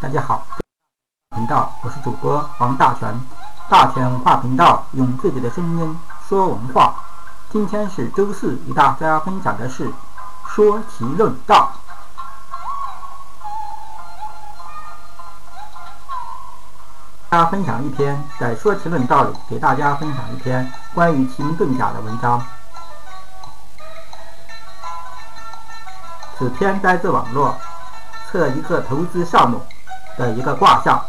大家好，频道我是主播王大全，大全文化频道用自己的声音说文化。今天是周四，与大家分享的是说题论道。大家分享一篇在说题论道里给大家分享一篇关于奇门遁甲的文章。此篇摘自网络，测一个投资项目。的一个卦象，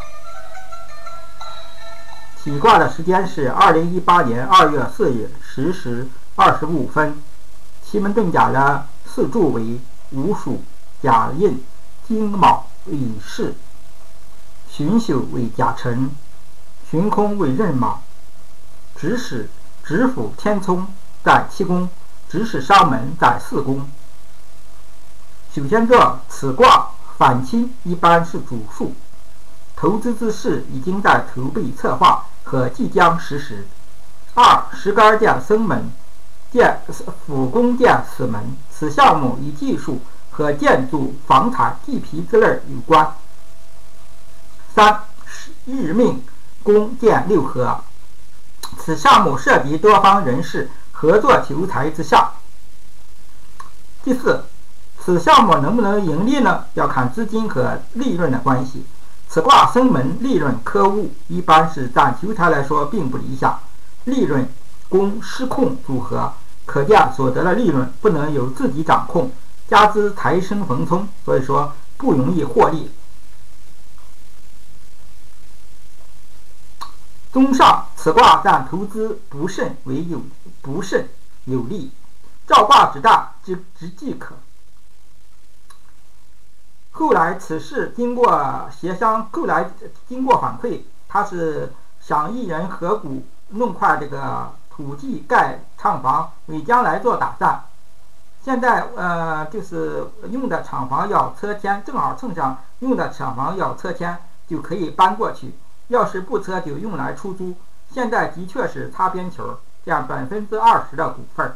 起卦的时间是二零一八年二月四日十时二十五分。奇门遁甲的四柱为午鼠、甲寅、金卯、乙巳。旬宿为甲辰，旬空为壬卯。子使、子府、天冲在七宫，子使伤门在四宫。首先，这此卦。反期一般是主数，投资之事已经在筹备策划和即将实施。二石杆店生门，建府宫殿死门，此项目与技术和建筑、房产、地皮之类有关。三日命宫殿六合，此项目涉及多方人士合作求财之项。第四。此项目能不能盈利呢？要看资金和利润的关系。此卦生门，利润可恶，一般是占求财来说并不理想。利润宫失控组合，可见所得的利润不能由自己掌控，加之财生逢冲，所以说不容易获利。综上，此卦占投资不慎为有不慎有利，照卦之大之之即可。后来此事经过协商，后来经过反馈，他是想一人合股弄块这个土地盖厂房，为将来做打算。现在呃，就是用的厂房要拆迁，正好蹭上用的厂房要拆迁，就可以搬过去。要是不拆，就用来出租。现在的确是擦边球，占百分之二十的股份。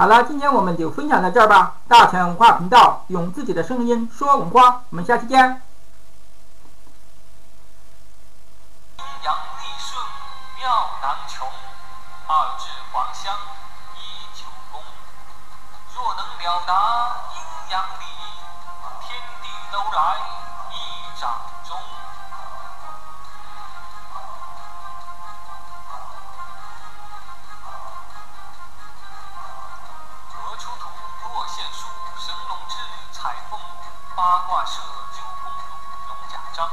好了，今天我们就分享到这儿吧。大全文化频道用自己的声音说文化，我们下期见。阴阳利顺妙难穷，二至黄香一九宫。若能了达阴阳理，天地都来射九宫图，龙甲章，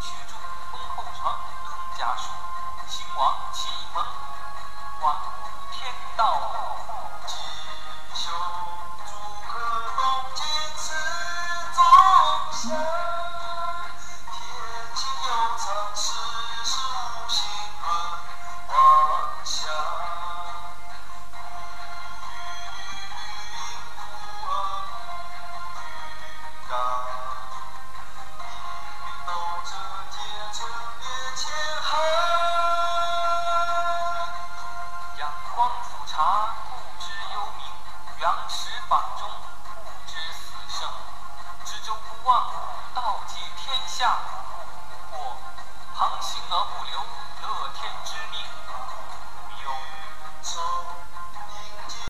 驱逐封后成，论家书，兴亡启蒙，万物天道，吉凶石舫中，不知死生，之中万物道济天下。